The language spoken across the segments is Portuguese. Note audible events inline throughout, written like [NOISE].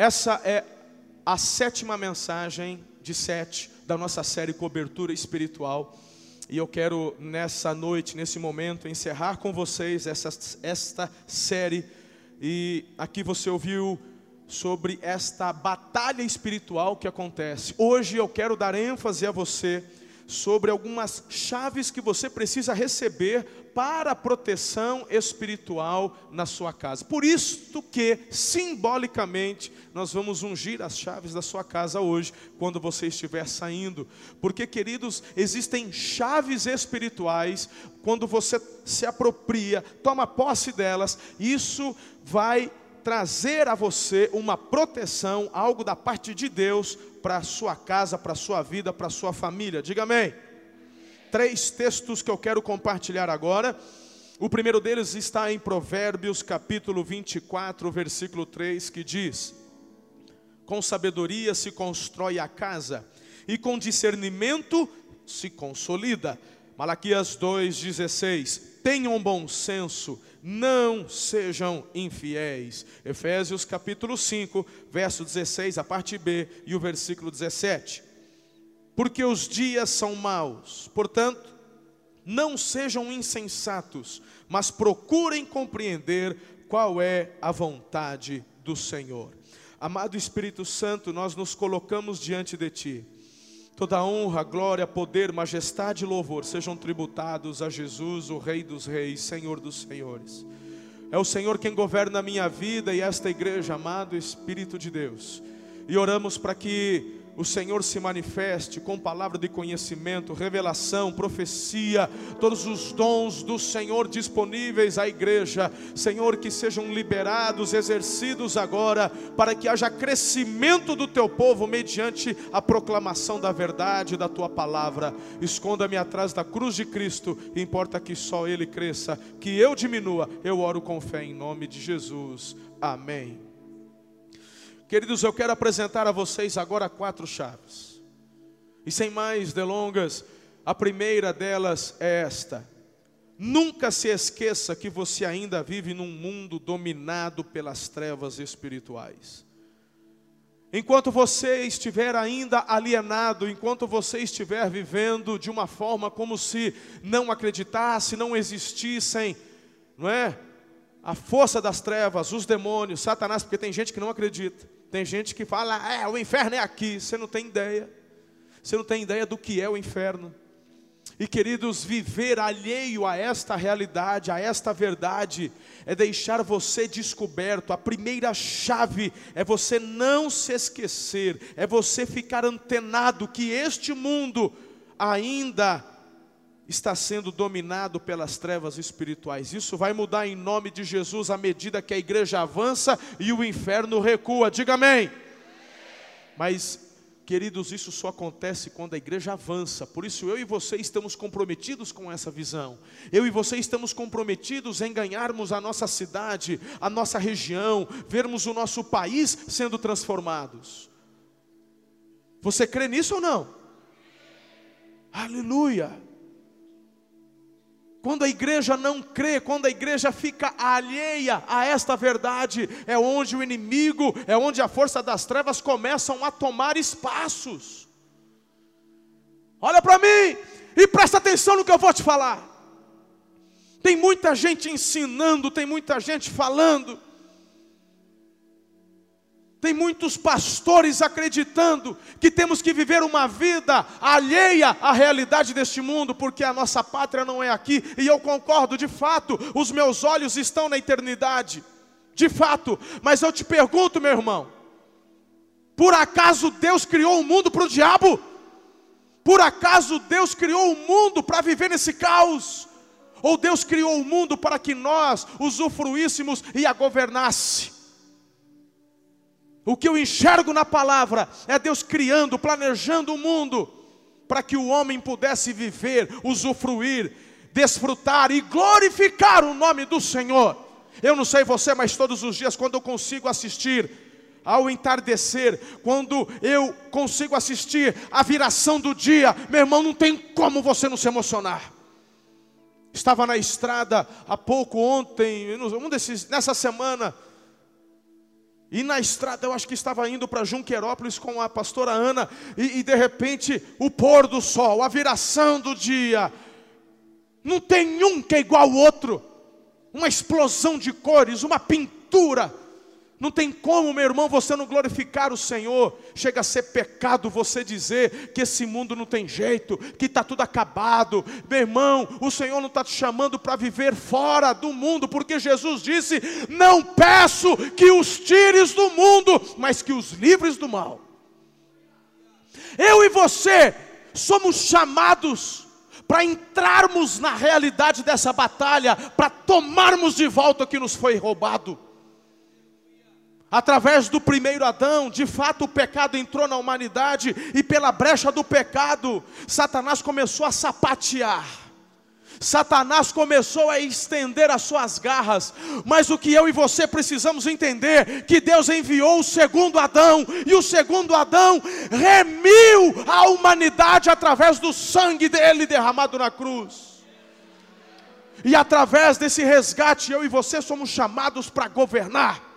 Essa é a sétima mensagem de sete da nossa série Cobertura Espiritual. E eu quero nessa noite, nesse momento, encerrar com vocês essa, esta série. E aqui você ouviu sobre esta batalha espiritual que acontece. Hoje eu quero dar ênfase a você sobre algumas chaves que você precisa receber para a proteção espiritual na sua casa. Por isso que, simbolicamente, nós vamos ungir as chaves da sua casa hoje, quando você estiver saindo. Porque, queridos, existem chaves espirituais, quando você se apropria, toma posse delas, isso vai trazer a você uma proteção, algo da parte de Deus para a sua casa, para a sua vida, para a sua família. Diga amém. Três textos que eu quero compartilhar agora. O primeiro deles está em Provérbios, capítulo 24, versículo 3, que diz: Com sabedoria se constrói a casa, e com discernimento se consolida. Malaquias 2,16: Tenham bom senso não sejam infiéis. Efésios capítulo 5, verso 16, a parte B e o versículo 17. Porque os dias são maus, portanto, não sejam insensatos, mas procurem compreender qual é a vontade do Senhor. Amado Espírito Santo, nós nos colocamos diante de Ti Toda honra, glória, poder, majestade e louvor sejam tributados a Jesus, o Rei dos Reis, Senhor dos Senhores. É o Senhor quem governa a minha vida e esta igreja, amado Espírito de Deus. E oramos para que o Senhor se manifeste com palavra de conhecimento, revelação, profecia, todos os dons do Senhor disponíveis à igreja, Senhor, que sejam liberados, exercidos agora, para que haja crescimento do teu povo mediante a proclamação da verdade da tua palavra. Esconda-me atrás da cruz de Cristo, importa que só Ele cresça, que eu diminua. Eu oro com fé em nome de Jesus. Amém. Queridos, eu quero apresentar a vocês agora quatro chaves. E sem mais delongas, a primeira delas é esta: Nunca se esqueça que você ainda vive num mundo dominado pelas trevas espirituais. Enquanto você estiver ainda alienado, enquanto você estiver vivendo de uma forma como se não acreditasse, não existissem, não é? A força das trevas, os demônios, Satanás, porque tem gente que não acredita. Tem gente que fala, é, o inferno é aqui. Você não tem ideia. Você não tem ideia do que é o inferno. E queridos, viver alheio a esta realidade, a esta verdade, é deixar você descoberto. A primeira chave é você não se esquecer, é você ficar antenado que este mundo ainda está sendo dominado pelas trevas espirituais. Isso vai mudar em nome de Jesus à medida que a igreja avança e o inferno recua. Diga amém. Mas, queridos, isso só acontece quando a igreja avança. Por isso eu e você estamos comprometidos com essa visão. Eu e você estamos comprometidos em ganharmos a nossa cidade, a nossa região, vermos o nosso país sendo transformados. Você crê nisso ou não? Aleluia. Quando a igreja não crê, quando a igreja fica alheia a esta verdade, é onde o inimigo, é onde a força das trevas começam a tomar espaços. Olha para mim e presta atenção no que eu vou te falar. Tem muita gente ensinando, tem muita gente falando, tem muitos pastores acreditando que temos que viver uma vida alheia à realidade deste mundo, porque a nossa pátria não é aqui, e eu concordo, de fato, os meus olhos estão na eternidade, de fato, mas eu te pergunto, meu irmão, por acaso Deus criou o mundo para o diabo? Por acaso Deus criou o mundo para viver nesse caos? Ou Deus criou o mundo para que nós usufruíssemos e a governasse? O que eu enxergo na palavra é Deus criando, planejando o mundo para que o homem pudesse viver, usufruir, desfrutar e glorificar o nome do Senhor. Eu não sei você, mas todos os dias, quando eu consigo assistir ao entardecer, quando eu consigo assistir a viração do dia, meu irmão, não tem como você não se emocionar. Estava na estrada há pouco ontem, um desses, nessa semana, E na estrada eu acho que estava indo para Junquerópolis com a pastora Ana, e, e, de repente o pôr do sol, a viração do dia, não tem um que é igual ao outro, uma explosão de cores, uma pintura. Não tem como, meu irmão, você não glorificar o Senhor. Chega a ser pecado você dizer que esse mundo não tem jeito, que está tudo acabado. Meu irmão, o Senhor não está te chamando para viver fora do mundo, porque Jesus disse: Não peço que os tires do mundo, mas que os livres do mal. Eu e você somos chamados para entrarmos na realidade dessa batalha, para tomarmos de volta o que nos foi roubado. Através do primeiro Adão, de fato o pecado entrou na humanidade e pela brecha do pecado, Satanás começou a sapatear. Satanás começou a estender as suas garras, mas o que eu e você precisamos entender que Deus enviou o segundo Adão e o segundo Adão remiu a humanidade através do sangue dele derramado na cruz. E através desse resgate eu e você somos chamados para governar.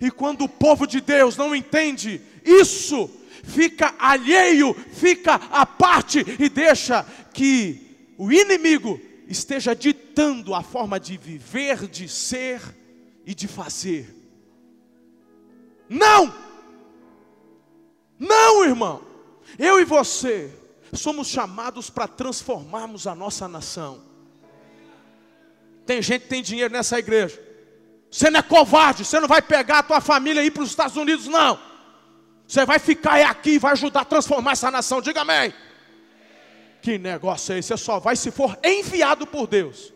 E quando o povo de Deus não entende isso, fica alheio, fica à parte e deixa que o inimigo esteja ditando a forma de viver, de ser e de fazer. Não! Não, irmão! Eu e você somos chamados para transformarmos a nossa nação. Tem gente que tem dinheiro nessa igreja. Você não é covarde, você não vai pegar a tua família e ir para os Estados Unidos, não. Você vai ficar aqui e vai ajudar a transformar essa nação. Diga amém. Que negócio é esse? Você só vai se for enviado por Deus.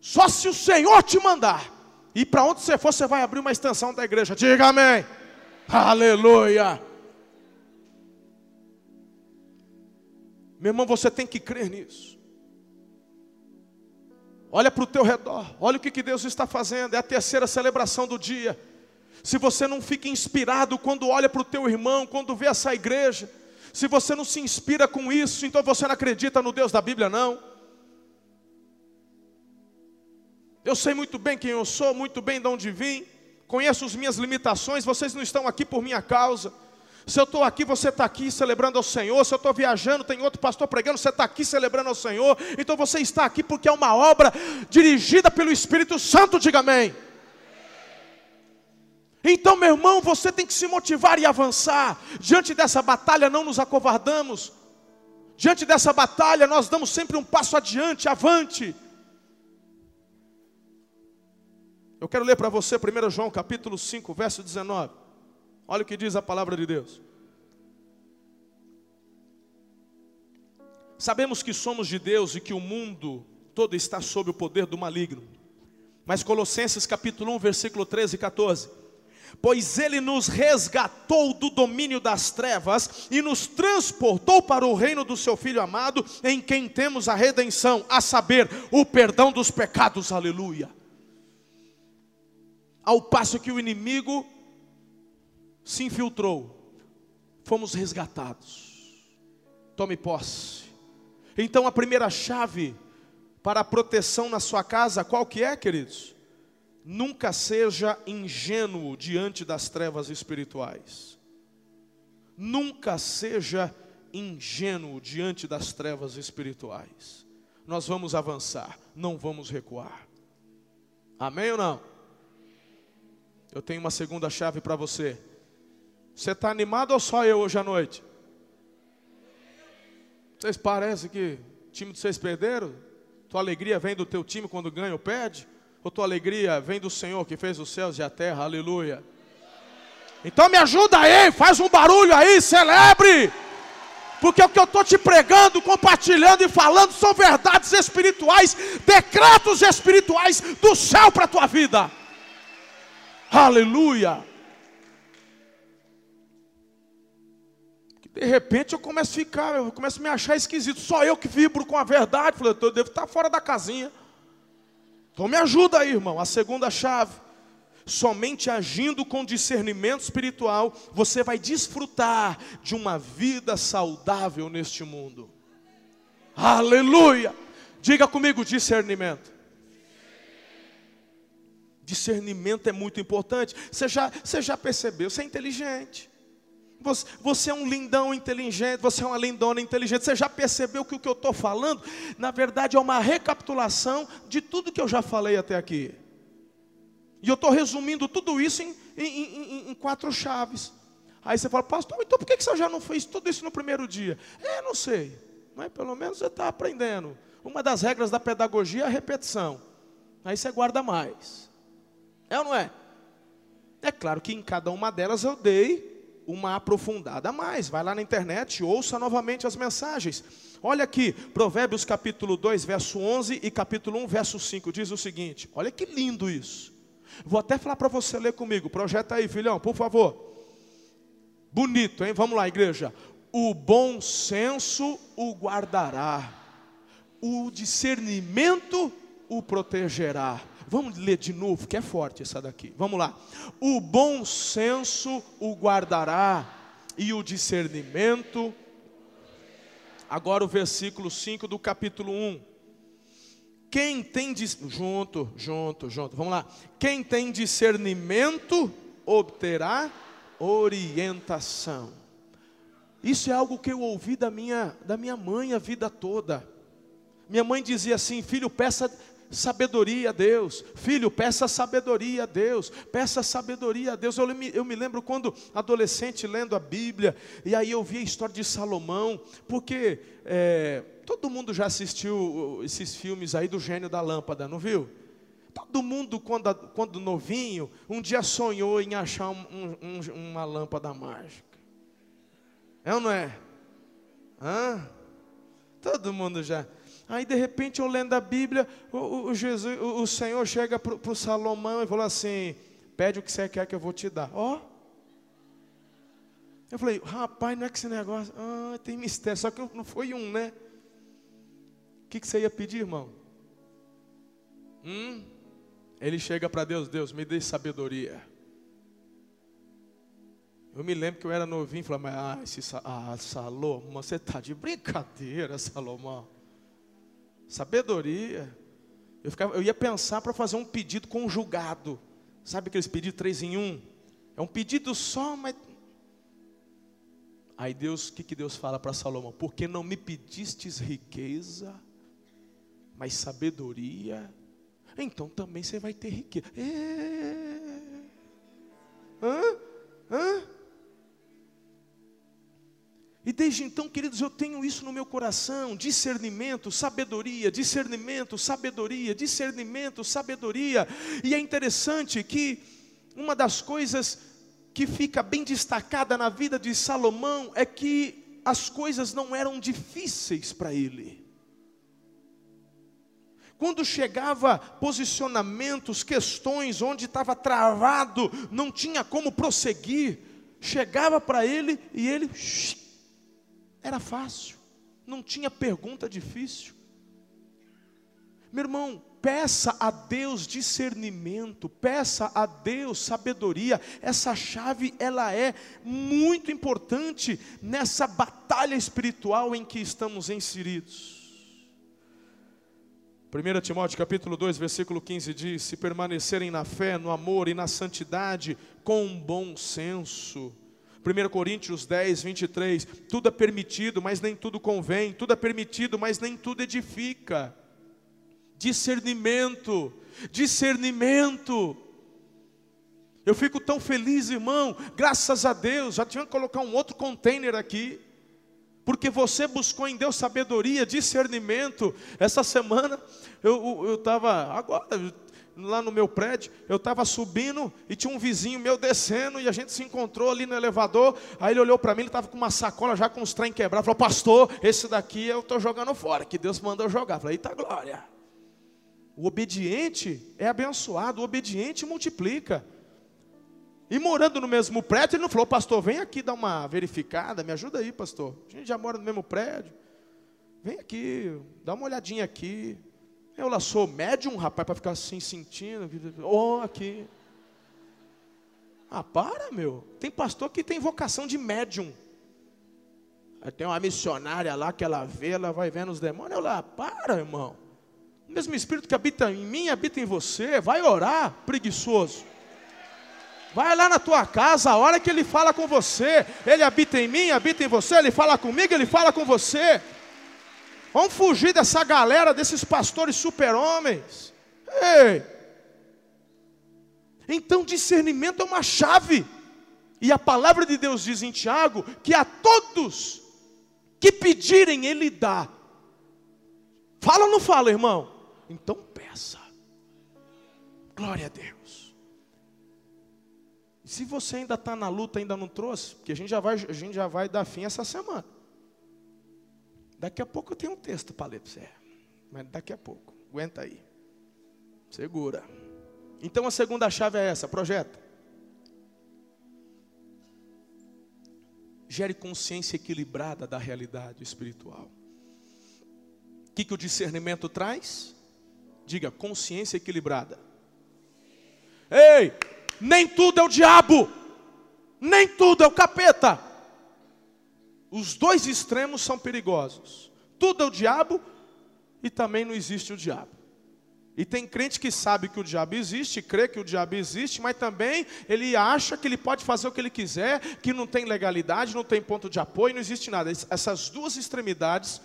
Só se o Senhor te mandar. E para onde você for, você vai abrir uma extensão da igreja. Diga amém. Aleluia. Meu irmão, você tem que crer nisso. Olha para o teu redor, olha o que, que Deus está fazendo, é a terceira celebração do dia. Se você não fica inspirado quando olha para o teu irmão, quando vê essa igreja, se você não se inspira com isso, então você não acredita no Deus da Bíblia, não. Eu sei muito bem quem eu sou, muito bem de onde vim, conheço as minhas limitações, vocês não estão aqui por minha causa. Se eu estou aqui, você está aqui celebrando ao Senhor. Se eu estou viajando, tem outro pastor pregando, você está aqui celebrando ao Senhor. Então você está aqui porque é uma obra dirigida pelo Espírito Santo, diga amém. Então, meu irmão, você tem que se motivar e avançar. Diante dessa batalha, não nos acovardamos. Diante dessa batalha, nós damos sempre um passo adiante, avante. Eu quero ler para você 1 João capítulo 5, verso 19. Olha o que diz a palavra de Deus. Sabemos que somos de Deus e que o mundo todo está sob o poder do maligno. Mas Colossenses capítulo 1, versículo 13 e 14. Pois ele nos resgatou do domínio das trevas e nos transportou para o reino do seu filho amado, em quem temos a redenção, a saber, o perdão dos pecados. Aleluia. Ao passo que o inimigo se infiltrou, fomos resgatados. Tome posse. Então a primeira chave para a proteção na sua casa, qual que é, queridos? Nunca seja ingênuo diante das trevas espirituais. Nunca seja ingênuo diante das trevas espirituais. Nós vamos avançar, não vamos recuar. Amém ou não? Eu tenho uma segunda chave para você. Você está animado ou só eu hoje à noite? Vocês parecem que o time de vocês perderam? Tua alegria vem do teu time quando ganha ou perde? Ou tua alegria vem do Senhor que fez os céus e a terra? Aleluia. Então me ajuda aí, faz um barulho aí, celebre. Porque o que eu estou te pregando, compartilhando e falando são verdades espirituais, decretos espirituais do céu para a tua vida. Aleluia. De repente eu começo a ficar, eu começo a me achar esquisito. Só eu que vibro com a verdade. Falei, eu devo estar fora da casinha. Então me ajuda aí, irmão. A segunda chave. Somente agindo com discernimento espiritual, você vai desfrutar de uma vida saudável neste mundo. Aleluia! Diga comigo discernimento. Discernimento é muito importante. Você já, você já percebeu? Você é inteligente. Você, é um lindão inteligente, você é uma lindona inteligente. Você já percebeu que o que eu estou falando, na verdade, é uma recapitulação de tudo que eu já falei até aqui. E eu estou resumindo tudo isso em, em, em, em, quatro chaves. Aí você fala, pastor, então por que você já não fez tudo isso no primeiro dia? É, não sei. Mas pelo menos você está aprendendo. Uma das regras da pedagogia é a repetição. Aí você guarda mais. É ou não é? É claro que em cada uma delas eu dei uma aprofundada a mais. Vai lá na internet ouça novamente as mensagens. Olha aqui, Provérbios capítulo 2, verso 11 e capítulo 1, verso 5, diz o seguinte: Olha que lindo isso. Vou até falar para você ler comigo. Projeta aí, filhão, por favor. Bonito, hein? Vamos lá, igreja. O bom senso o guardará, o discernimento o protegerá Vamos ler de novo, que é forte essa daqui. Vamos lá. O bom senso o guardará, e o discernimento. Agora o versículo 5 do capítulo 1. Quem tem junto, junto, junto. Vamos lá. Quem tem discernimento obterá orientação. Isso é algo que eu ouvi da minha, da minha mãe a vida toda. Minha mãe dizia assim: filho, peça sabedoria a Deus. Filho, peça sabedoria a Deus. Peça sabedoria a Deus. Eu me, eu me lembro quando adolescente lendo a Bíblia, e aí eu vi a história de Salomão, porque é, todo mundo já assistiu esses filmes aí do gênio da lâmpada, não viu? Todo mundo, quando, quando novinho, um dia sonhou em achar um, um, uma lâmpada mágica. É ou não é? Hã? Todo mundo já. Aí de repente eu lendo a Bíblia, o, o Jesus, o, o, Senhor chega para o Salomão e falou assim: pede o que você quer que eu vou te dar. Ó. Oh. Eu falei, rapaz, não é que esse negócio. Ah, tem mistério, só que não foi um, né? O que, que você ia pedir, irmão? Hum? Ele chega para Deus, Deus, me dê sabedoria. Eu me lembro que eu era novinho e falei, mas ah, esse, ah, Salomão, você está de brincadeira, Salomão. Sabedoria. Eu, ficava, eu ia pensar para fazer um pedido conjugado. Sabe aqueles pedidos três em um? É um pedido só, mas. Aí Deus, o que, que Deus fala para Salomão? Porque não me pedistes riqueza, mas sabedoria, então também você vai ter riqueza. É... Hã? Hã? E desde então, queridos, eu tenho isso no meu coração: discernimento, sabedoria, discernimento, sabedoria, discernimento, sabedoria. E é interessante que uma das coisas que fica bem destacada na vida de Salomão é que as coisas não eram difíceis para ele. Quando chegava posicionamentos, questões onde estava travado, não tinha como prosseguir, chegava para ele e ele era fácil, não tinha pergunta difícil. Meu irmão, peça a Deus discernimento, peça a Deus sabedoria. Essa chave ela é muito importante nessa batalha espiritual em que estamos inseridos. 1 Timóteo capítulo 2, versículo 15 diz: Se permanecerem na fé, no amor e na santidade, com bom senso, 1 Coríntios 10, 23. Tudo é permitido, mas nem tudo convém. Tudo é permitido, mas nem tudo edifica. Discernimento, discernimento. Eu fico tão feliz, irmão, graças a Deus. Já tinha que colocar um outro container aqui. Porque você buscou em Deus sabedoria, discernimento. Essa semana eu estava, agora, lá no meu prédio, eu estava subindo e tinha um vizinho meu descendo e a gente se encontrou ali no elevador. Aí ele olhou para mim, ele estava com uma sacola já com os trem quebrados. Falou, pastor, esse daqui eu estou jogando fora, que Deus mandou jogar. Eu falei, eita glória. O obediente é abençoado, o obediente multiplica. E morando no mesmo prédio, ele não falou, pastor, vem aqui dar uma verificada, me ajuda aí, pastor. A gente já mora no mesmo prédio. Vem aqui, dá uma olhadinha aqui. Eu lá sou médium, rapaz, para ficar assim sentindo. Oh, aqui. Ah, para, meu. Tem pastor que tem vocação de médium. Tem uma missionária lá que ela vê, ela vai vendo os demônios. Eu lá, para, irmão. O mesmo Espírito que habita em mim, habita em você. Vai orar, preguiçoso. Vai lá na tua casa, a hora que ele fala com você, ele habita em mim, habita em você, ele fala comigo, ele fala com você. Vamos fugir dessa galera, desses pastores super-homens. Ei! Então, discernimento é uma chave. E a palavra de Deus diz em Tiago que a todos que pedirem, Ele dá. Fala ou não fala, irmão? Então peça. Glória a Deus. E se você ainda está na luta, ainda não trouxe, porque a gente já vai, a gente já vai dar fim essa semana. Daqui a pouco eu tenho um texto para ler para você. Mas daqui a pouco. Aguenta aí. Segura. Então a segunda chave é essa, projeta. Gere consciência equilibrada da realidade espiritual. O que, que o discernimento traz? Diga, consciência equilibrada. Ei, nem tudo é o diabo, nem tudo é o capeta. Os dois extremos são perigosos. Tudo é o diabo e também não existe o diabo. E tem crente que sabe que o diabo existe, crê que o diabo existe, mas também ele acha que ele pode fazer o que ele quiser, que não tem legalidade, não tem ponto de apoio, não existe nada. Essas duas extremidades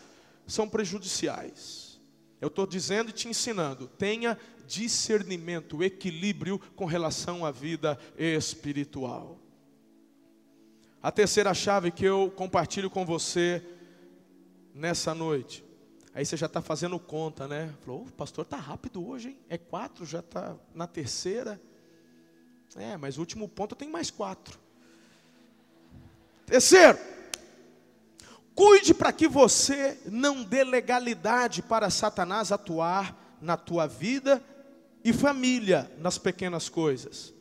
são prejudiciais. Eu estou dizendo e te ensinando, tenha discernimento, equilíbrio com relação à vida espiritual. A terceira chave que eu compartilho com você nessa noite Aí você já está fazendo conta, né? Falou, o pastor está rápido hoje, hein? É quatro, já está na terceira. É, mas o último ponto tem mais quatro. Terceiro, cuide para que você não dê legalidade para Satanás atuar na tua vida e família nas pequenas coisas.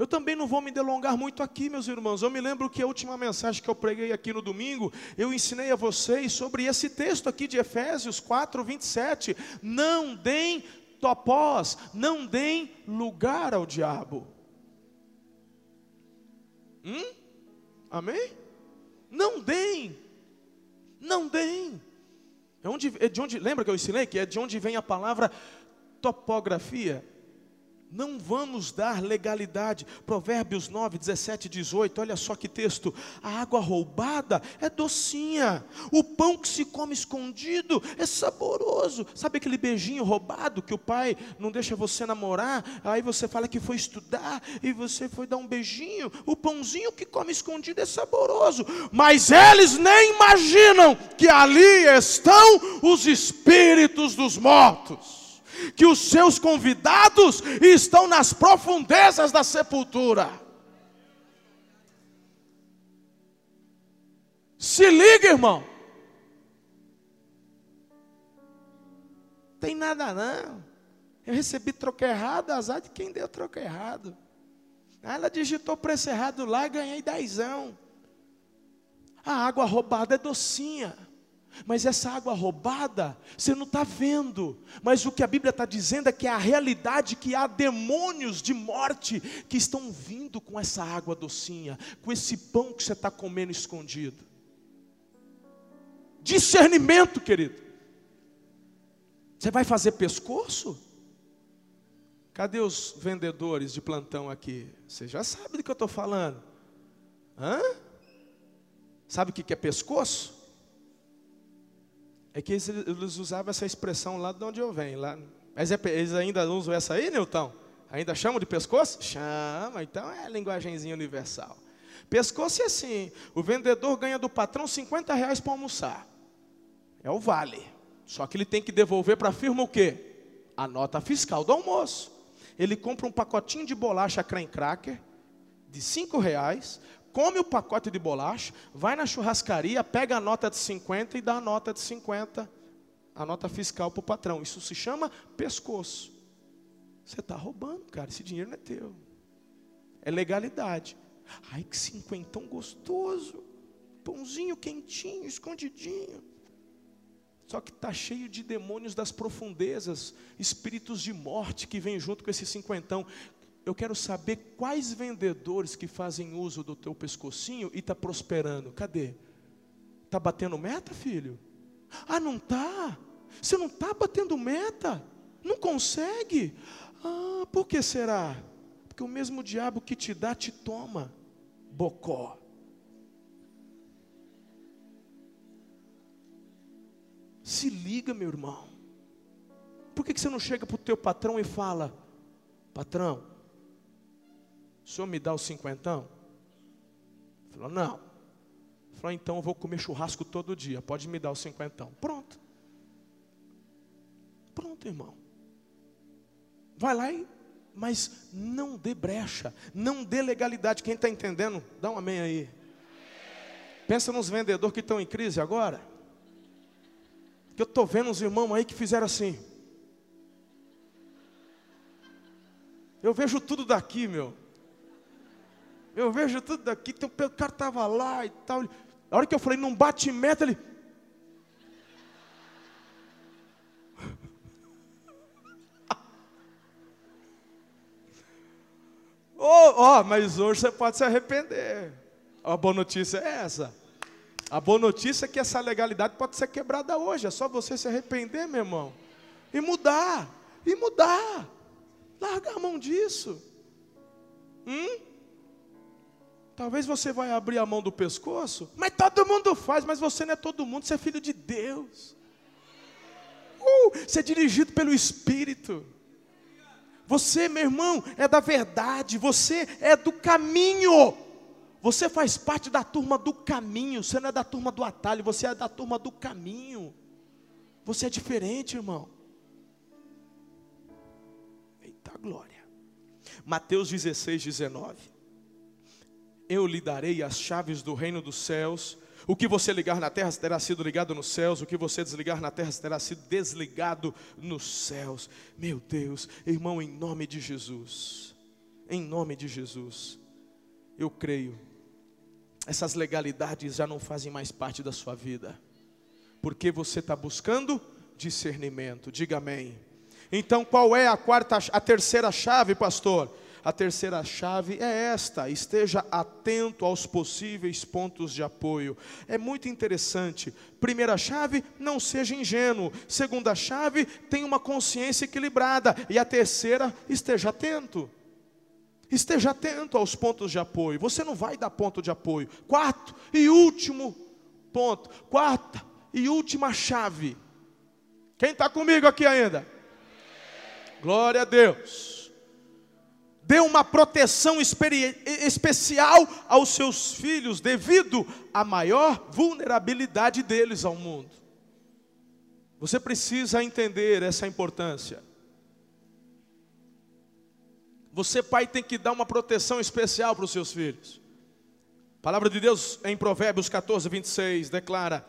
Eu também não vou me delongar muito aqui, meus irmãos. Eu me lembro que a última mensagem que eu preguei aqui no domingo, eu ensinei a vocês sobre esse texto aqui de Efésios 4, 27. Não deem topós, não deem lugar ao diabo. Hum? Amém? Não deem, não deem. É, onde, é de onde, lembra que eu ensinei que é de onde vem a palavra topografia? Não vamos dar legalidade. Provérbios 9, 17 e 18. Olha só que texto. A água roubada é docinha. O pão que se come escondido é saboroso. Sabe aquele beijinho roubado que o pai não deixa você namorar? Aí você fala que foi estudar e você foi dar um beijinho. O pãozinho que come escondido é saboroso. Mas eles nem imaginam que ali estão os espíritos dos mortos que os seus convidados estão nas profundezas da sepultura. Se liga, irmão. Tem nada não. Eu recebi troco errado, azar de quem deu troco errado. Ela digitou preço errado lá ganhei dezão. A água roubada é docinha. Mas essa água roubada, você não está vendo. Mas o que a Bíblia está dizendo é que é a realidade que há demônios de morte que estão vindo com essa água docinha, com esse pão que você está comendo escondido. Discernimento, querido. Você vai fazer pescoço? Cadê os vendedores de plantão aqui? Você já sabe do que eu estou falando. Hã? Sabe o que é pescoço? É que eles, eles usavam essa expressão lá de onde eu venho. Lá. Mas é, eles ainda usam essa aí, Newton? Ainda chamam de pescoço? Chama, então é linguagemzinha universal. Pescoço é assim: o vendedor ganha do patrão 50 reais para almoçar. É o vale. Só que ele tem que devolver para a firma o quê? A nota fiscal do almoço. Ele compra um pacotinho de bolacha creme cracker de 5 reais, come o pacote de bolacha, vai na churrascaria, pega a nota de 50 e dá a nota de 50, a nota fiscal para o patrão. Isso se chama pescoço. Você está roubando, cara, esse dinheiro não é teu. É legalidade. Ai, que cinquentão gostoso. Pãozinho quentinho, escondidinho. Só que está cheio de demônios das profundezas, espíritos de morte que vêm junto com esse cinquentão eu quero saber quais vendedores que fazem uso do teu pescocinho e está prosperando. Cadê? Está batendo meta, filho? Ah, não está? Você não está batendo meta? Não consegue? Ah, por que será? Porque o mesmo diabo que te dá, te toma. Bocó. Se liga, meu irmão. Por que, que você não chega para o teu patrão e fala: Patrão, o senhor me dá o cinquentão? Falou, não. Falou, então eu vou comer churrasco todo dia, pode me dar o cinquentão. Pronto. Pronto, irmão. Vai lá e. Mas não dê brecha, não dê legalidade. Quem está entendendo, dá um amém aí. Pensa nos vendedores que estão em crise agora. Que eu estou vendo uns irmãos aí que fizeram assim. Eu vejo tudo daqui, meu. Eu vejo tudo daqui. O cara estava lá e tal. A hora que eu falei, não bate meta, ele. [LAUGHS] Oh, oh, mas hoje você pode se arrepender. A boa notícia é essa. A boa notícia é que essa legalidade pode ser quebrada hoje. É só você se arrepender, meu irmão. E mudar. E mudar. Larga a mão disso. Hum? Talvez você vai abrir a mão do pescoço, mas todo mundo faz, mas você não é todo mundo, você é filho de Deus. Uh, você é dirigido pelo Espírito. Você, meu irmão, é da verdade, você é do caminho. Você faz parte da turma do caminho, você não é da turma do atalho, você é da turma do caminho. Você é diferente, irmão. glória. Mateus 16, 19. Eu lhe darei as chaves do reino dos céus. O que você ligar na terra terá sido ligado nos céus, o que você desligar na terra terá sido desligado nos céus. Meu Deus, irmão, em nome de Jesus, em nome de Jesus, eu creio, essas legalidades já não fazem mais parte da sua vida, porque você está buscando discernimento, diga amém. Então, qual é a quarta, a terceira chave, pastor? A terceira chave é esta: esteja atento aos possíveis pontos de apoio. É muito interessante. Primeira chave, não seja ingênuo. Segunda chave, tenha uma consciência equilibrada. E a terceira, esteja atento. Esteja atento aos pontos de apoio. Você não vai dar ponto de apoio. Quarto e último ponto. Quarta e última chave. Quem está comigo aqui ainda? Glória a Deus. Dê uma proteção especial aos seus filhos devido à maior vulnerabilidade deles ao mundo. Você precisa entender essa importância. Você, pai, tem que dar uma proteção especial para os seus filhos. A palavra de Deus em Provérbios 14, 26 declara: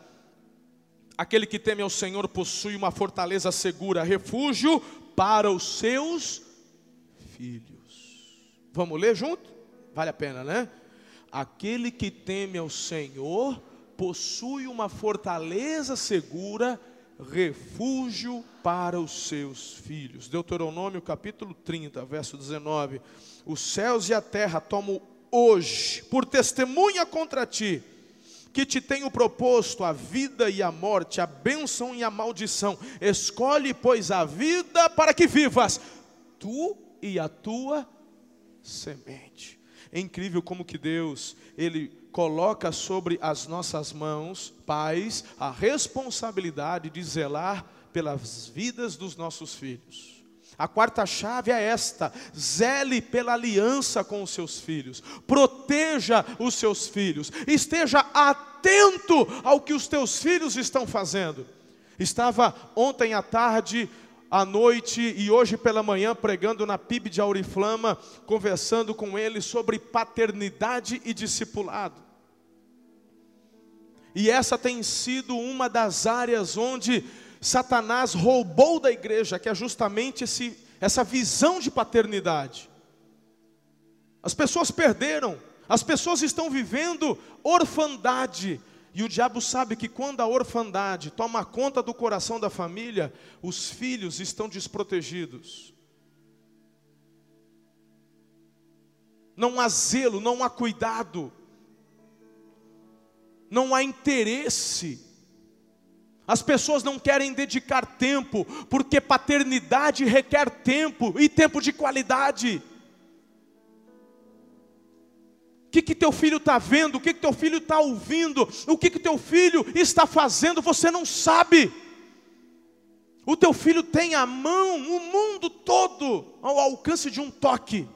Aquele que teme ao Senhor possui uma fortaleza segura, refúgio para os seus filhos. Vamos ler junto? Vale a pena, né? Aquele que teme ao Senhor possui uma fortaleza segura, refúgio para os seus filhos. Deuteronômio capítulo 30, verso 19. Os céus e a terra tomam hoje por testemunha contra ti que te tenho proposto a vida e a morte, a bênção e a maldição. Escolhe, pois, a vida para que vivas, tu e a tua semente. É incrível como que Deus, Ele coloca sobre as nossas mãos, pais, a responsabilidade de zelar pelas vidas dos nossos filhos. A quarta chave é esta: zele pela aliança com os seus filhos, proteja os seus filhos, esteja atento ao que os teus filhos estão fazendo. Estava ontem à tarde, à noite e hoje pela manhã pregando na PIB de Auriflama, conversando com eles sobre paternidade e discipulado. E essa tem sido uma das áreas onde Satanás roubou da igreja, que é justamente esse, essa visão de paternidade. As pessoas perderam, as pessoas estão vivendo orfandade, e o diabo sabe que quando a orfandade toma conta do coração da família, os filhos estão desprotegidos. Não há zelo, não há cuidado, não há interesse As pessoas não querem dedicar tempo, porque paternidade requer tempo e tempo de qualidade. Que que teu filho está vendo? O que que teu filho está ouvindo? O que que teu filho está fazendo? Você não sabe. O teu filho tem a mão, o mundo todo ao alcance de um toque.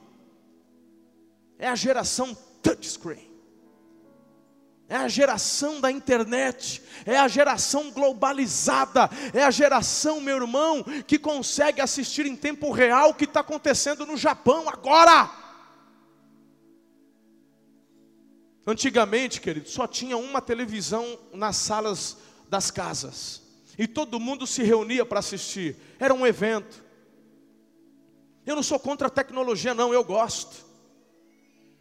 É a geração touchscreen. É a geração da internet, é a geração globalizada, é a geração, meu irmão, que consegue assistir em tempo real o que está acontecendo no Japão agora. Antigamente, querido, só tinha uma televisão nas salas das casas, e todo mundo se reunia para assistir, era um evento. Eu não sou contra a tecnologia, não, eu gosto.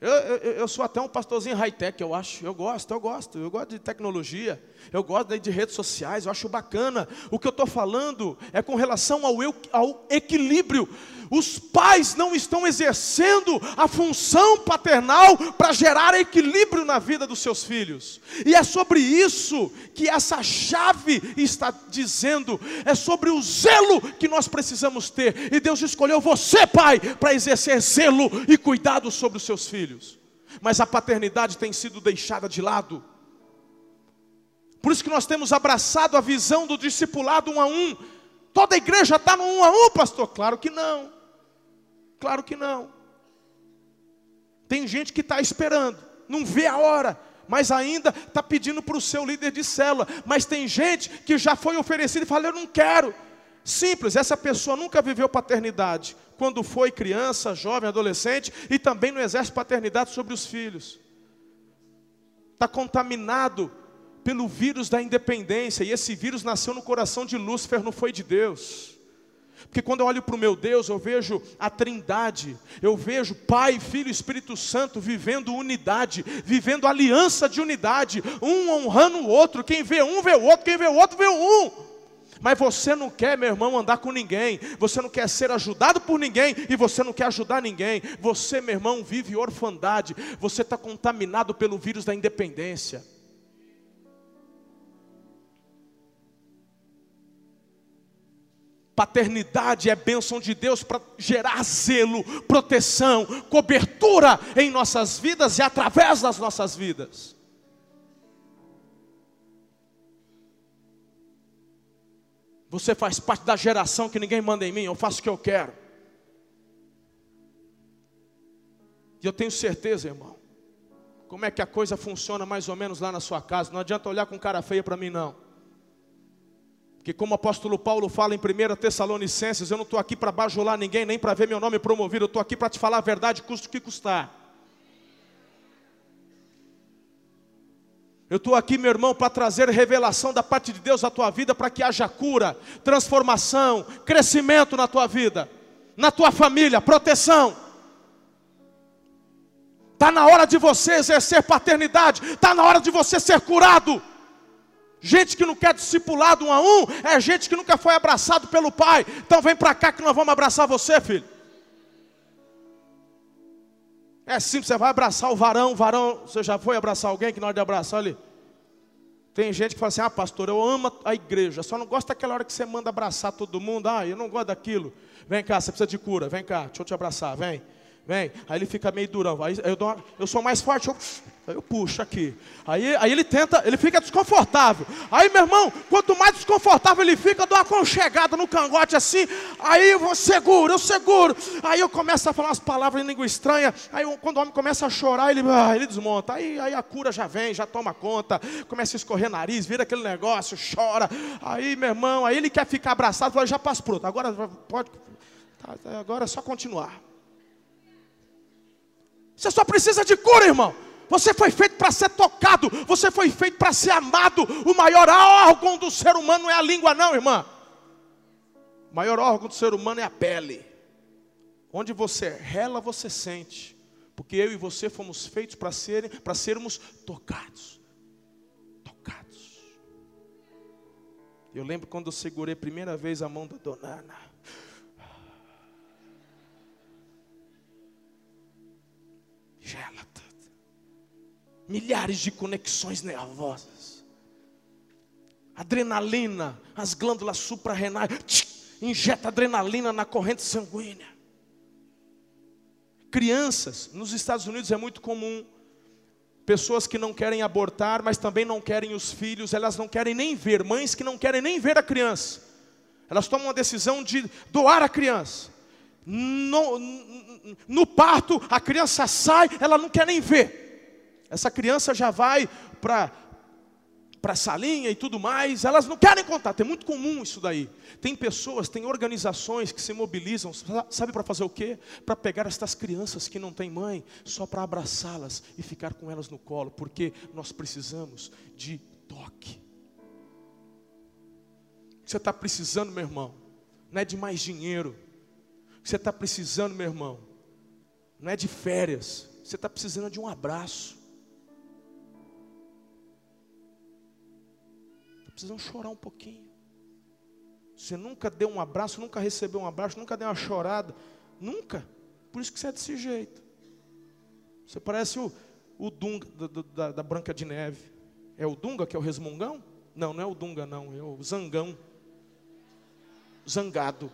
Eu, eu, eu, sou até um pastorzinho high-tech, eu acho. Eu gosto, eu gosto. Eu gosto de tecnologia. Eu gosto de redes sociais, eu acho bacana. O que eu estou falando é com relação ao, eu, ao equilíbrio. Os pais não estão exercendo a função paternal para gerar equilíbrio na vida dos seus filhos. E é sobre isso que essa chave está dizendo. É sobre o zelo que nós precisamos ter. E Deus escolheu você, pai, para exercer zelo e cuidado sobre os seus filhos. Mas a paternidade tem sido deixada de lado. Por isso que nós temos abraçado a visão do discipulado um a um. Toda a igreja está no um a um, pastor? Claro que não. Claro que não. Tem gente que está esperando, não vê a hora, mas ainda está pedindo para o seu líder de célula. Mas tem gente que já foi oferecido e fala: Eu não quero. Simples, essa pessoa nunca viveu paternidade. Quando foi criança, jovem, adolescente, e também não exerce paternidade sobre os filhos. Está contaminado pelo vírus da independência, e esse vírus nasceu no coração de Lúcifer, não foi de Deus. Porque quando eu olho para o meu Deus, eu vejo a trindade, eu vejo Pai, Filho e Espírito Santo vivendo unidade, vivendo aliança de unidade, um honrando o outro, quem vê um vê o outro, quem vê o outro vê um. Mas você não quer, meu irmão, andar com ninguém, você não quer ser ajudado por ninguém e você não quer ajudar ninguém. Você, meu irmão, vive orfandade, você está contaminado pelo vírus da independência. Paternidade é bênção de Deus para gerar zelo, proteção, cobertura em nossas vidas e através das nossas vidas. Você faz parte da geração que ninguém manda em mim, eu faço o que eu quero. E eu tenho certeza, irmão, como é que a coisa funciona mais ou menos lá na sua casa. Não adianta olhar com cara feia para mim, não que como o apóstolo Paulo fala em 1 Tessalonicenses, eu não estou aqui para bajular ninguém, nem para ver meu nome promovido, eu estou aqui para te falar a verdade, custa o que custar. Eu estou aqui, meu irmão, para trazer revelação da parte de Deus à tua vida, para que haja cura, transformação, crescimento na tua vida, na tua família, proteção. Está na hora de você exercer paternidade, está na hora de você ser curado. Gente que não quer discipulado um a um, é gente que nunca foi abraçado pelo pai. Então vem para cá que nós vamos abraçar você, filho. É simples, você vai abraçar o varão, o varão, você já foi abraçar alguém que na hora de abraçar ali? Tem gente que fala assim: ah, pastor, eu amo a igreja, só não gosto daquela hora que você manda abraçar todo mundo. Ah, eu não gosto daquilo. Vem cá, você precisa de cura, vem cá, deixa eu te abraçar, vem. Vem, aí ele fica meio durão. Aí eu, uma, eu sou mais forte, eu, eu puxo aqui. Aí, aí ele tenta, ele fica desconfortável. Aí, meu irmão, quanto mais desconfortável ele fica, eu dou uma conchegada no cangote assim. Aí eu seguro, eu seguro. Aí eu começo a falar umas palavras em língua estranha. Aí quando o homem começa a chorar, ele, ah, ele desmonta. Aí, aí a cura já vem, já toma conta. Começa a escorrer nariz, vira aquele negócio, chora. Aí, meu irmão, aí ele quer ficar abraçado. Fala, já passo pronto. Agora pode. Tá, agora é só continuar. Você só precisa de cura, irmão. Você foi feito para ser tocado, você foi feito para ser amado. O maior órgão do ser humano não é a língua, não, irmã. O maior órgão do ser humano é a pele. Onde você rela, você sente. Porque eu e você fomos feitos para serem, para sermos tocados. Tocados. Eu lembro quando eu segurei a primeira vez a mão da dona Ana. Gela tudo. Milhares de conexões nervosas. adrenalina, as glândulas suprarrenais, injeta adrenalina na corrente sanguínea. Crianças, nos Estados Unidos é muito comum, pessoas que não querem abortar, mas também não querem os filhos, elas não querem nem ver, mães que não querem nem ver a criança, elas tomam a decisão de doar a criança. No, no parto, a criança sai, ela não quer nem ver. Essa criança já vai para para a salinha e tudo mais, elas não querem contato, é muito comum isso daí. Tem pessoas, tem organizações que se mobilizam, sabe para fazer o quê? Para pegar estas crianças que não têm mãe, só para abraçá-las e ficar com elas no colo, porque nós precisamos de toque. Você está precisando, meu irmão, não é de mais dinheiro. Você está precisando, meu irmão, não é de férias. Você está precisando de um abraço. precisam chorar um pouquinho. Você nunca deu um abraço, nunca recebeu um abraço, nunca deu uma chorada. Nunca. Por isso que você é desse jeito. Você parece o, o Dunga da, da, da Branca de Neve. É o Dunga que é o resmungão? Não, não é o Dunga, não. É o Zangão. Zangado.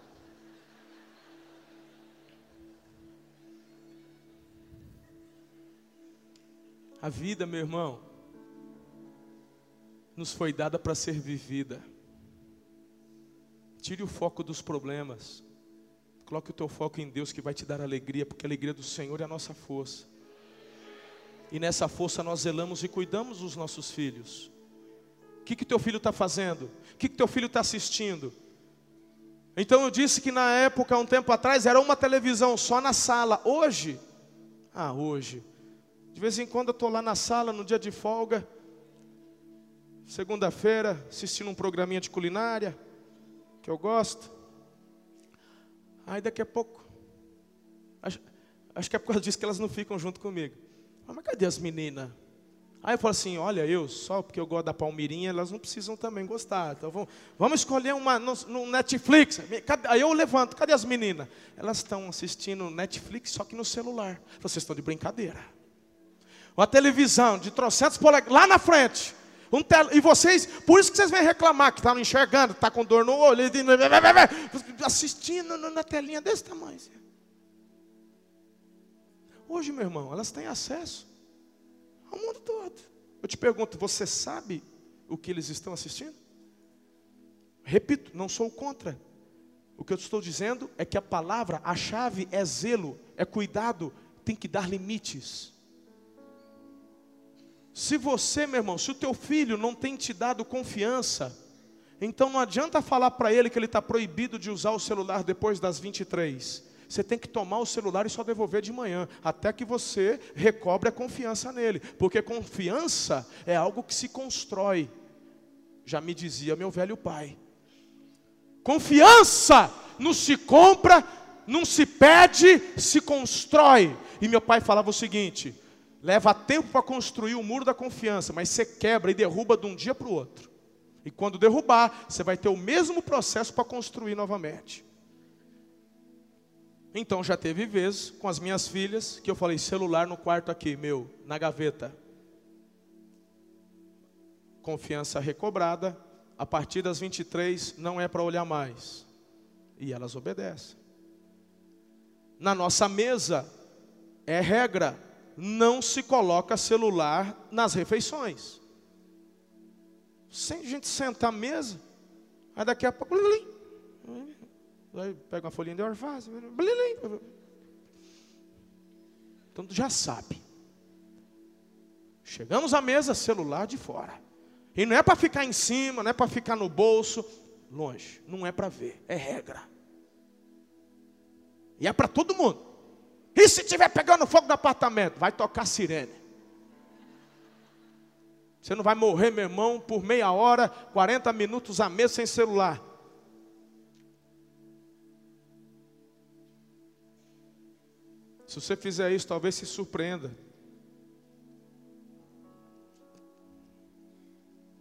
A vida, meu irmão, nos foi dada para ser vivida. Tire o foco dos problemas. Coloque o teu foco em Deus que vai te dar alegria, porque a alegria do Senhor é a nossa força. E nessa força nós zelamos e cuidamos dos nossos filhos. O que que teu filho está fazendo? O que que teu filho está assistindo? Então eu disse que na época, um tempo atrás, era uma televisão só na sala. Hoje, ah, hoje, de vez em quando eu estou lá na sala no dia de folga segunda-feira, assistindo um programinha de culinária, que eu gosto. Aí daqui a pouco, acho, acho que é por causa disso que elas não ficam junto comigo. Ah, mas cadê as meninas? Aí eu falo assim, olha, eu, só porque eu gosto da Palmirinha, elas não precisam também gostar. Então vamos, vamos escolher uma no, no Netflix. Aí eu levanto, cadê as meninas? Elas estão assistindo Netflix, só que no celular. Vocês estão de brincadeira. Uma televisão de trocentos polegadas, lá na frente. Um tel... E vocês, por isso que vocês vêm reclamar que estão tá não enxergando, está com dor no olho, assistindo na telinha desse tamanho. Hoje, meu irmão, elas têm acesso ao mundo todo. Eu te pergunto, você sabe o que eles estão assistindo? Repito, não sou contra. O que eu estou dizendo é que a palavra, a chave é zelo, é cuidado, tem que dar limites. Se você, meu irmão, se o teu filho não tem te dado confiança, então não adianta falar para ele que ele está proibido de usar o celular depois das 23. Você tem que tomar o celular e só devolver de manhã, até que você recobre a confiança nele, porque confiança é algo que se constrói. Já me dizia meu velho pai. Confiança não se compra, não se pede, se constrói. E meu pai falava o seguinte: Leva tempo para construir o muro da confiança, mas você quebra e derruba de um dia para o outro. E quando derrubar, você vai ter o mesmo processo para construir novamente. Então já teve vezes com as minhas filhas que eu falei: celular no quarto aqui, meu, na gaveta. Confiança recobrada, a partir das 23 não é para olhar mais. E elas obedecem. Na nossa mesa é regra não se coloca celular nas refeições. Sem a gente sentar à mesa, aí daqui a pouco, aí pega uma folhinha de orfaz, então tu já sabe. Chegamos à mesa, celular de fora. E não é para ficar em cima, não é para ficar no bolso, longe, não é para ver, é regra. E é para todo mundo. E se estiver pegando fogo no apartamento? Vai tocar sirene. Você não vai morrer, meu irmão, por meia hora, 40 minutos a mesa sem celular. Se você fizer isso, talvez se surpreenda.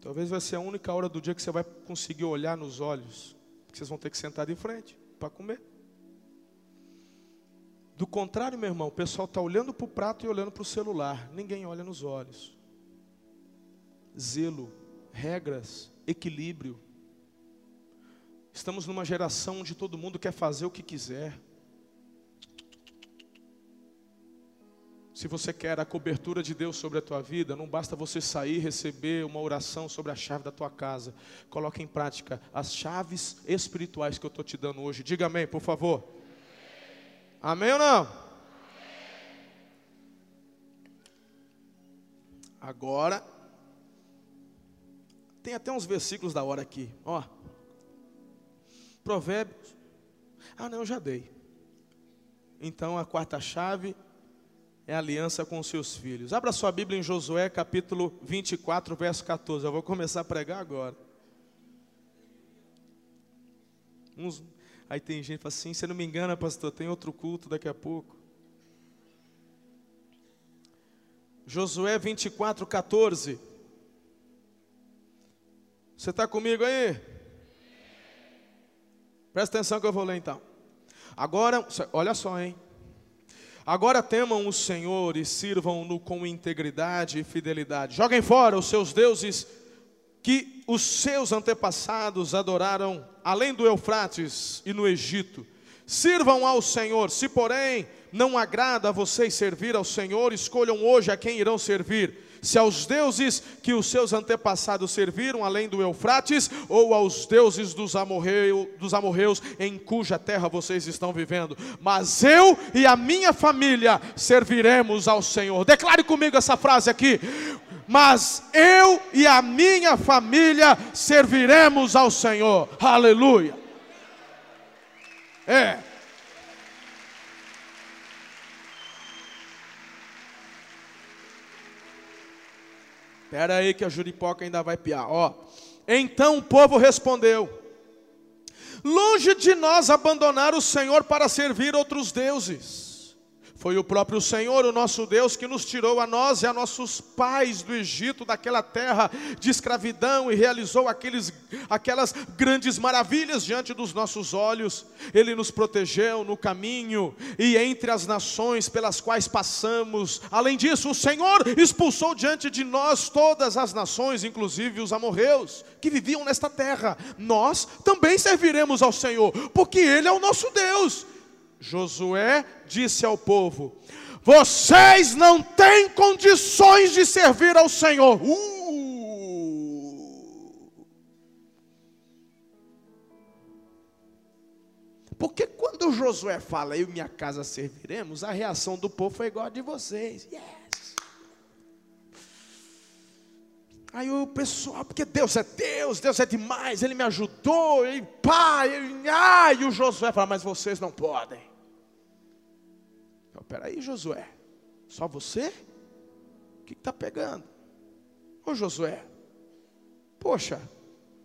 Talvez vai ser a única hora do dia que você vai conseguir olhar nos olhos. Que vocês vão ter que sentar de frente para comer. Do contrário, meu irmão, o pessoal está olhando para o prato e olhando para o celular. Ninguém olha nos olhos. Zelo. regras, equilíbrio. Estamos numa geração onde todo mundo quer fazer o que quiser. Se você quer a cobertura de Deus sobre a tua vida, não basta você sair e receber uma oração sobre a chave da tua casa. Coloque em prática as chaves espirituais que eu estou te dando hoje. Diga amém, por favor. Amém ou não? Agora, tem até uns versículos da hora aqui, ó. Provérbios. Ah, não, já dei. Então a quarta chave é aliança com os seus filhos. Abra sua Bíblia em Josué, capítulo 24, verso 14. Eu vou começar a pregar agora. Uns... Aí tem gente que fala assim: você não me engana, pastor, tem outro culto daqui a pouco. Josué 24, 14. Você está comigo aí? Presta atenção que eu vou ler então. Agora, olha só, hein? Agora temam o Senhor e sirvam-no com integridade e fidelidade. Joguem fora os seus deuses que os seus antepassados adoraram além do Eufrates e no Egito. Sirvam ao Senhor. Se, porém, não agrada a vocês servir ao Senhor, escolham hoje a quem irão servir se aos deuses que os seus antepassados serviram, além do Eufrates, ou aos deuses dos, amorreu, dos amorreus em cuja terra vocês estão vivendo. Mas eu e a minha família serviremos ao Senhor. Declare comigo essa frase aqui. Mas eu e a minha família serviremos ao Senhor. Aleluia. É. Espera aí que a juripoca ainda vai piar. Ó. Então o povo respondeu: Longe de nós abandonar o Senhor para servir outros deuses. Foi o próprio Senhor, o nosso Deus, que nos tirou a nós e a nossos pais do Egito, daquela terra de escravidão, e realizou aqueles, aquelas grandes maravilhas diante dos nossos olhos. Ele nos protegeu no caminho e entre as nações pelas quais passamos. Além disso, o Senhor expulsou diante de nós todas as nações, inclusive os amorreus, que viviam nesta terra. Nós também serviremos ao Senhor, porque Ele é o nosso Deus Josué disse ao povo: Vocês não têm condições de servir ao Senhor. Uh! Porque quando Josué fala, eu e minha casa serviremos, a reação do povo foi igual a de vocês. Yes. Aí o pessoal, porque Deus é Deus, Deus é demais, Ele me ajudou, e pá, e, ah, e o Josué fala, mas vocês não podem. Peraí, Josué, só você? O que está pegando? Ô Josué, poxa,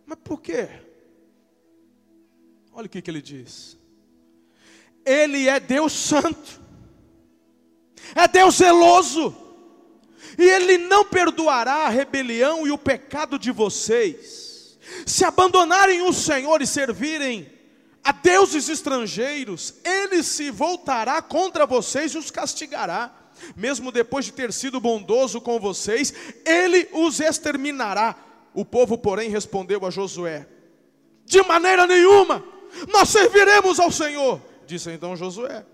mas por quê? Olha o que, que ele diz. Ele é Deus Santo, é Deus zeloso, e Ele não perdoará a rebelião e o pecado de vocês, se abandonarem o Senhor e servirem a deuses estrangeiros, ele se voltará contra vocês e os castigará. Mesmo depois de ter sido bondoso com vocês, ele os exterminará. O povo, porém, respondeu a Josué: De maneira nenhuma, nós serviremos ao Senhor. Disse então Josué: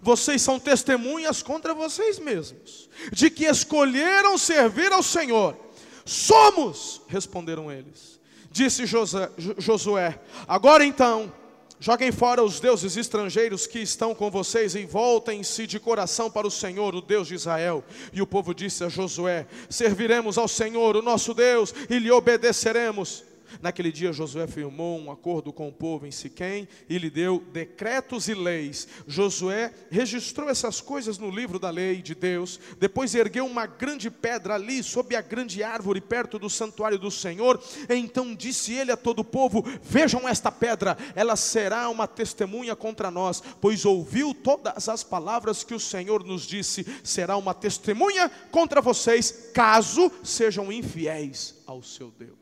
Vocês são testemunhas contra vocês mesmos, de que escolheram servir ao Senhor. Somos, responderam eles. Disse Josué: Agora então, Joguem fora os deuses estrangeiros que estão com vocês e voltem-se de coração para o Senhor, o Deus de Israel. E o povo disse a Josué: Serviremos ao Senhor, o nosso Deus, e lhe obedeceremos. Naquele dia Josué firmou um acordo com o povo em Siquém e lhe deu decretos e leis. Josué registrou essas coisas no livro da lei de Deus. Depois ergueu uma grande pedra ali, sob a grande árvore, perto do santuário do Senhor. Então disse ele a todo o povo: Vejam esta pedra, ela será uma testemunha contra nós, pois ouviu todas as palavras que o Senhor nos disse. Será uma testemunha contra vocês, caso sejam infiéis ao seu Deus.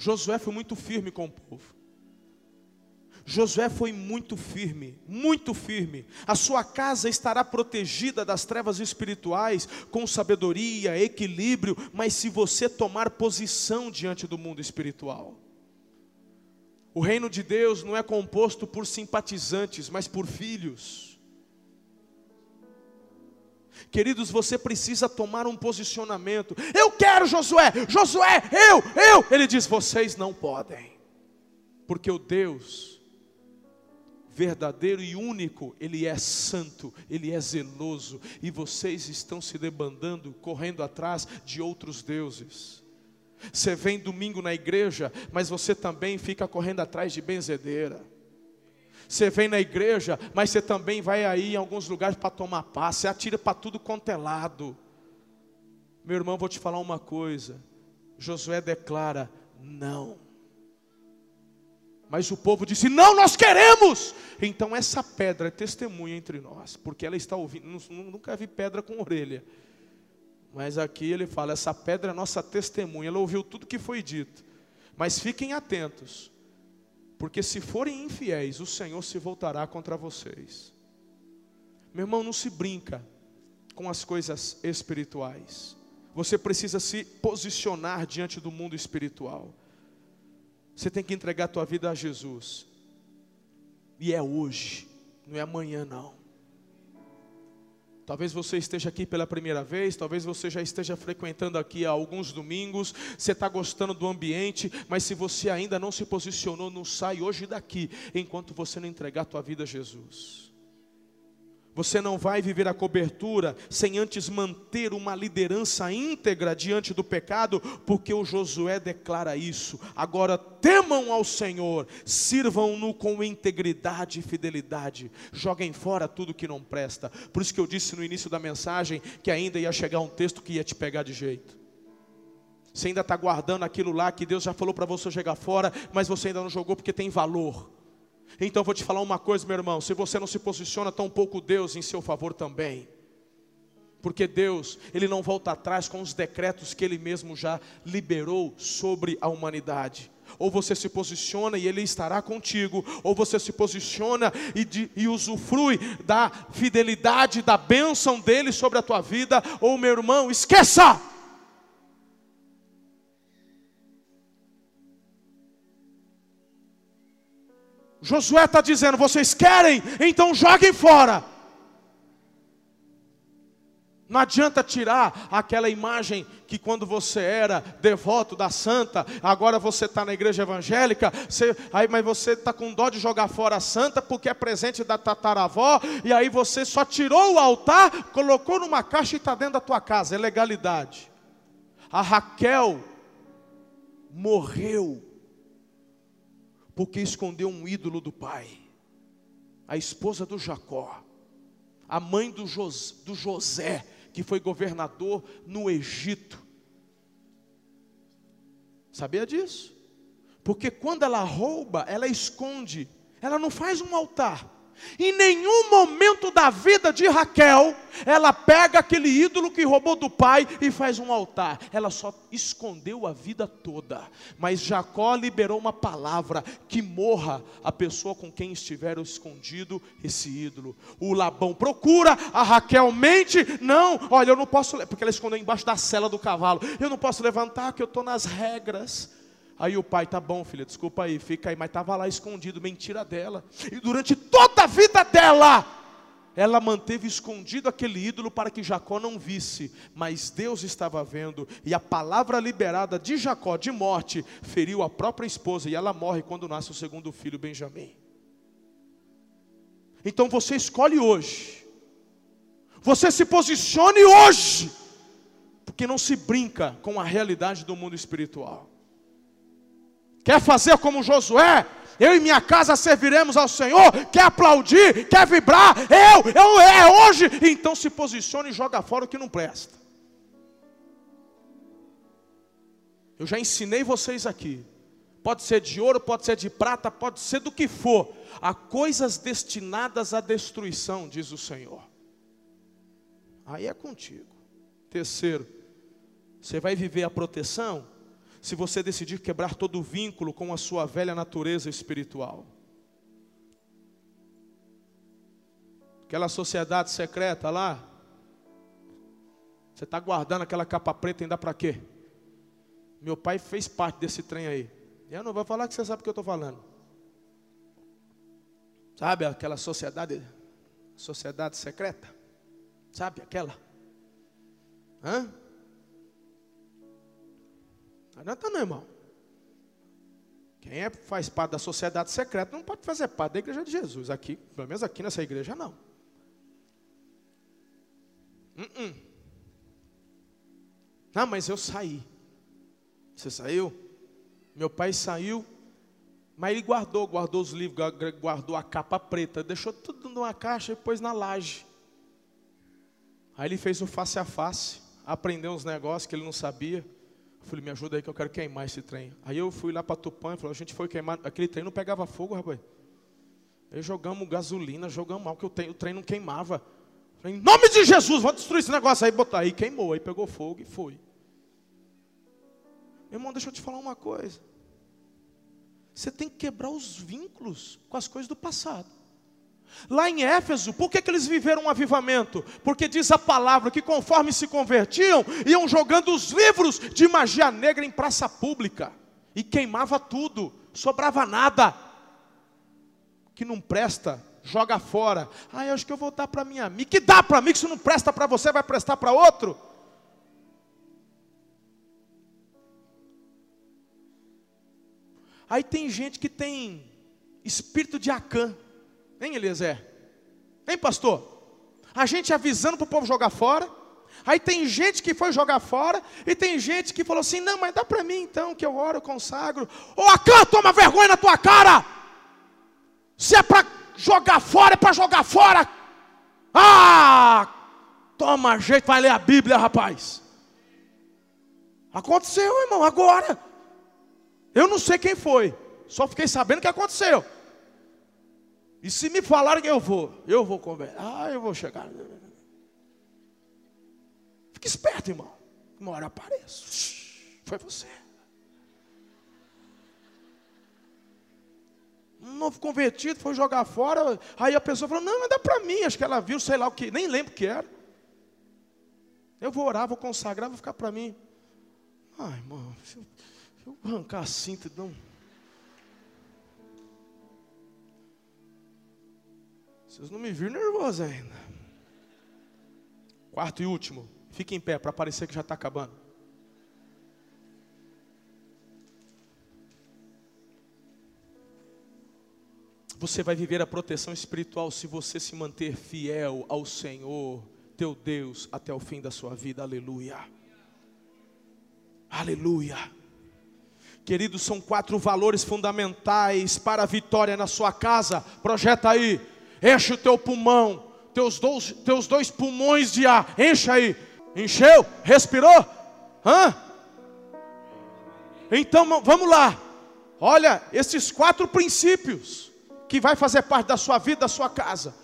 Josué foi muito firme com o povo. Josué foi muito firme, muito firme. A sua casa estará protegida das trevas espirituais, com sabedoria, equilíbrio, mas se você tomar posição diante do mundo espiritual. O reino de Deus não é composto por simpatizantes, mas por filhos. Queridos, você precisa tomar um posicionamento. Eu quero Josué, Josué, eu, eu. Ele diz: vocês não podem, porque o Deus verdadeiro e único, Ele é santo, Ele é zeloso, e vocês estão se debandando, correndo atrás de outros deuses. Você vem domingo na igreja, mas você também fica correndo atrás de benzedeira. Você vem na igreja, mas você também vai aí em alguns lugares para tomar paz, você atira para tudo quanto é lado. Meu irmão, vou te falar uma coisa. Josué declara: não. Mas o povo disse: Não, nós queremos. Então essa pedra é testemunha entre nós, porque ela está ouvindo. Nunca vi pedra com orelha. Mas aqui ele fala: Essa pedra é nossa testemunha. Ela ouviu tudo que foi dito. Mas fiquem atentos, porque se forem infiéis, o Senhor se voltará contra vocês. Meu irmão, não se brinca com as coisas espirituais. Você precisa se posicionar diante do mundo espiritual. Você tem que entregar a tua vida a Jesus. E é hoje, não é amanhã não. Talvez você esteja aqui pela primeira vez, talvez você já esteja frequentando aqui há alguns domingos, você está gostando do ambiente, mas se você ainda não se posicionou, não sai hoje daqui, enquanto você não entregar a tua vida a Jesus. Você não vai viver a cobertura sem antes manter uma liderança íntegra diante do pecado, porque o Josué declara isso. Agora temam ao Senhor, sirvam-no com integridade e fidelidade, joguem fora tudo que não presta. Por isso que eu disse no início da mensagem que ainda ia chegar um texto que ia te pegar de jeito. Você ainda está guardando aquilo lá que Deus já falou para você jogar fora, mas você ainda não jogou porque tem valor. Então vou te falar uma coisa, meu irmão: se você não se posiciona, tão pouco Deus em seu favor também. Porque Deus, Ele não volta atrás com os decretos que Ele mesmo já liberou sobre a humanidade. Ou você se posiciona e Ele estará contigo, ou você se posiciona e, de, e usufrui da fidelidade, da bênção dEle sobre a tua vida, ou meu irmão, esqueça! Josué está dizendo: vocês querem? Então joguem fora. Não adianta tirar aquela imagem que quando você era devoto da santa, agora você está na igreja evangélica, você, aí, mas você está com dó de jogar fora a santa porque é presente da tataravó, e aí você só tirou o altar, colocou numa caixa e está dentro da tua casa, é legalidade. A Raquel morreu porque escondeu um ídolo do pai. A esposa do Jacó, a mãe do, Jos, do José, que foi governador no Egito. Sabia disso? Porque quando ela rouba, ela esconde, ela não faz um altar em nenhum momento da vida de Raquel, ela pega aquele ídolo que roubou do pai e faz um altar. Ela só escondeu a vida toda. Mas Jacó liberou uma palavra: que morra a pessoa com quem estiver escondido esse ídolo. O Labão procura, a Raquel mente: não, olha, eu não posso, porque ela escondeu embaixo da cela do cavalo. Eu não posso levantar, que eu estou nas regras. Aí o pai, tá bom, filha, desculpa aí, fica aí, mas estava lá escondido, mentira dela. E durante toda a vida dela, ela manteve escondido aquele ídolo para que Jacó não visse, mas Deus estava vendo, e a palavra liberada de Jacó de morte feriu a própria esposa, e ela morre quando nasce o segundo filho, Benjamim. Então você escolhe hoje, você se posicione hoje, porque não se brinca com a realidade do mundo espiritual. Quer fazer como Josué? Eu e minha casa serviremos ao Senhor. Quer aplaudir? Quer vibrar? Eu, eu, é hoje. Então se posicione e joga fora o que não presta. Eu já ensinei vocês aqui. Pode ser de ouro, pode ser de prata, pode ser do que for. Há coisas destinadas à destruição, diz o Senhor. Aí é contigo. Terceiro, você vai viver a proteção se você decidir quebrar todo o vínculo com a sua velha natureza espiritual. Aquela sociedade secreta lá, você está guardando aquela capa preta ainda para quê? Meu pai fez parte desse trem aí. Eu não vou falar que você sabe o que eu estou falando. Sabe aquela sociedade, sociedade secreta? Sabe aquela? Hã? Não adianta não, irmão. Quem é, faz parte da sociedade secreta não pode fazer parte da igreja de Jesus. Aqui, pelo menos aqui nessa igreja, não. Uh -uh. Não, mas eu saí. Você saiu? Meu pai saiu, mas ele guardou, guardou os livros, guardou a capa preta, deixou tudo numa caixa e pôs na laje. Aí ele fez o face a face, aprendeu uns negócios que ele não sabia. Falei, me ajuda aí que eu quero queimar esse trem. Aí eu fui lá para Tupã e falei, a gente foi queimar. Aquele trem não pegava fogo, rapaz. Aí jogamos gasolina, jogamos mal, que o trem, o trem não queimava. Falei, em nome de Jesus, vamos destruir esse negócio. Aí botar, aí queimou, aí pegou fogo e foi. Meu irmão, deixa eu te falar uma coisa. Você tem que quebrar os vínculos com as coisas do passado. Lá em Éfeso, por que, que eles viveram um avivamento? Porque diz a palavra que conforme se convertiam, iam jogando os livros de magia negra em praça pública. E queimava tudo, sobrava nada. Que não presta, joga fora. Ah, eu acho que eu vou dar para minha amiga. Que dá para mim, que se não presta para você, vai prestar para outro? Aí tem gente que tem espírito de Acã. Hein, Eliezer? Hein, pastor? A gente avisando para o povo jogar fora. Aí tem gente que foi jogar fora. E tem gente que falou assim: não, mas dá para mim então, que eu oro, consagro. Ô Acã, toma vergonha na tua cara. Se é para jogar fora, é para jogar fora. Ah! Toma jeito, vai ler a Bíblia, rapaz. Aconteceu, irmão, agora. Eu não sei quem foi, só fiquei sabendo que aconteceu. E se me falarem que eu vou, eu vou conversar. Ah, eu vou chegar. Fique esperto, irmão. Uma hora apareço. Foi você. Um novo convertido foi jogar fora. Aí a pessoa falou: Não, mas dá para mim. Acho que ela viu, sei lá o que, nem lembro o que era. Eu vou orar, vou consagrar, vou ficar para mim. Ai, irmão, eu vou arrancar a cinta, não. Vocês não me viram nervoso ainda. Quarto e último. Fique em pé para parecer que já está acabando. Você vai viver a proteção espiritual se você se manter fiel ao Senhor, teu Deus, até o fim da sua vida. Aleluia. Aleluia. Queridos, são quatro valores fundamentais para a vitória na sua casa. Projeta aí, enche o teu pulmão, teus dois, teus dois pulmões de ar, enche aí. Encheu? Respirou? Hã? Então vamos lá. Olha, esses quatro princípios que vai fazer parte da sua vida, da sua casa.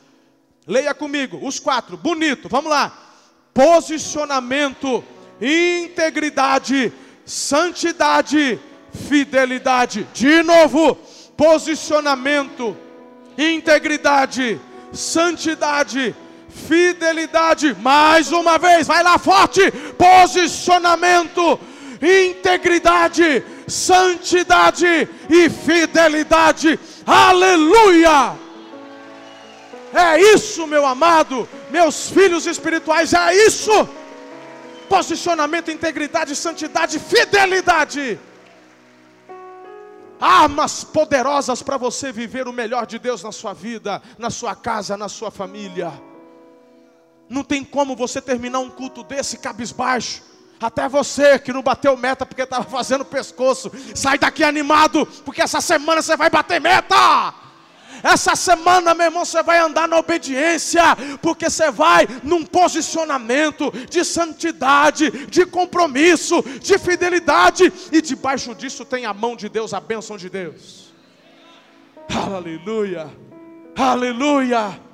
Leia comigo, os quatro, bonito, vamos lá. Posicionamento, integridade, santidade fidelidade. De novo, posicionamento, integridade, santidade, fidelidade. Mais uma vez, vai lá forte: posicionamento, integridade, santidade e fidelidade. Aleluia! É isso, meu amado, meus filhos espirituais, é isso. Posicionamento, integridade, santidade, fidelidade armas poderosas para você viver o melhor de Deus na sua vida, na sua casa, na sua família. Não tem como você terminar um culto desse cabisbaixo. Até você que não bateu meta porque estava fazendo pescoço, sai daqui animado, porque essa semana você vai bater meta. Essa semana, meu irmão, você vai andar na obediência, porque você vai num posicionamento de santidade, de compromisso, de fidelidade, e debaixo disso tem a mão de Deus, a bênção de Deus. Aleluia, aleluia.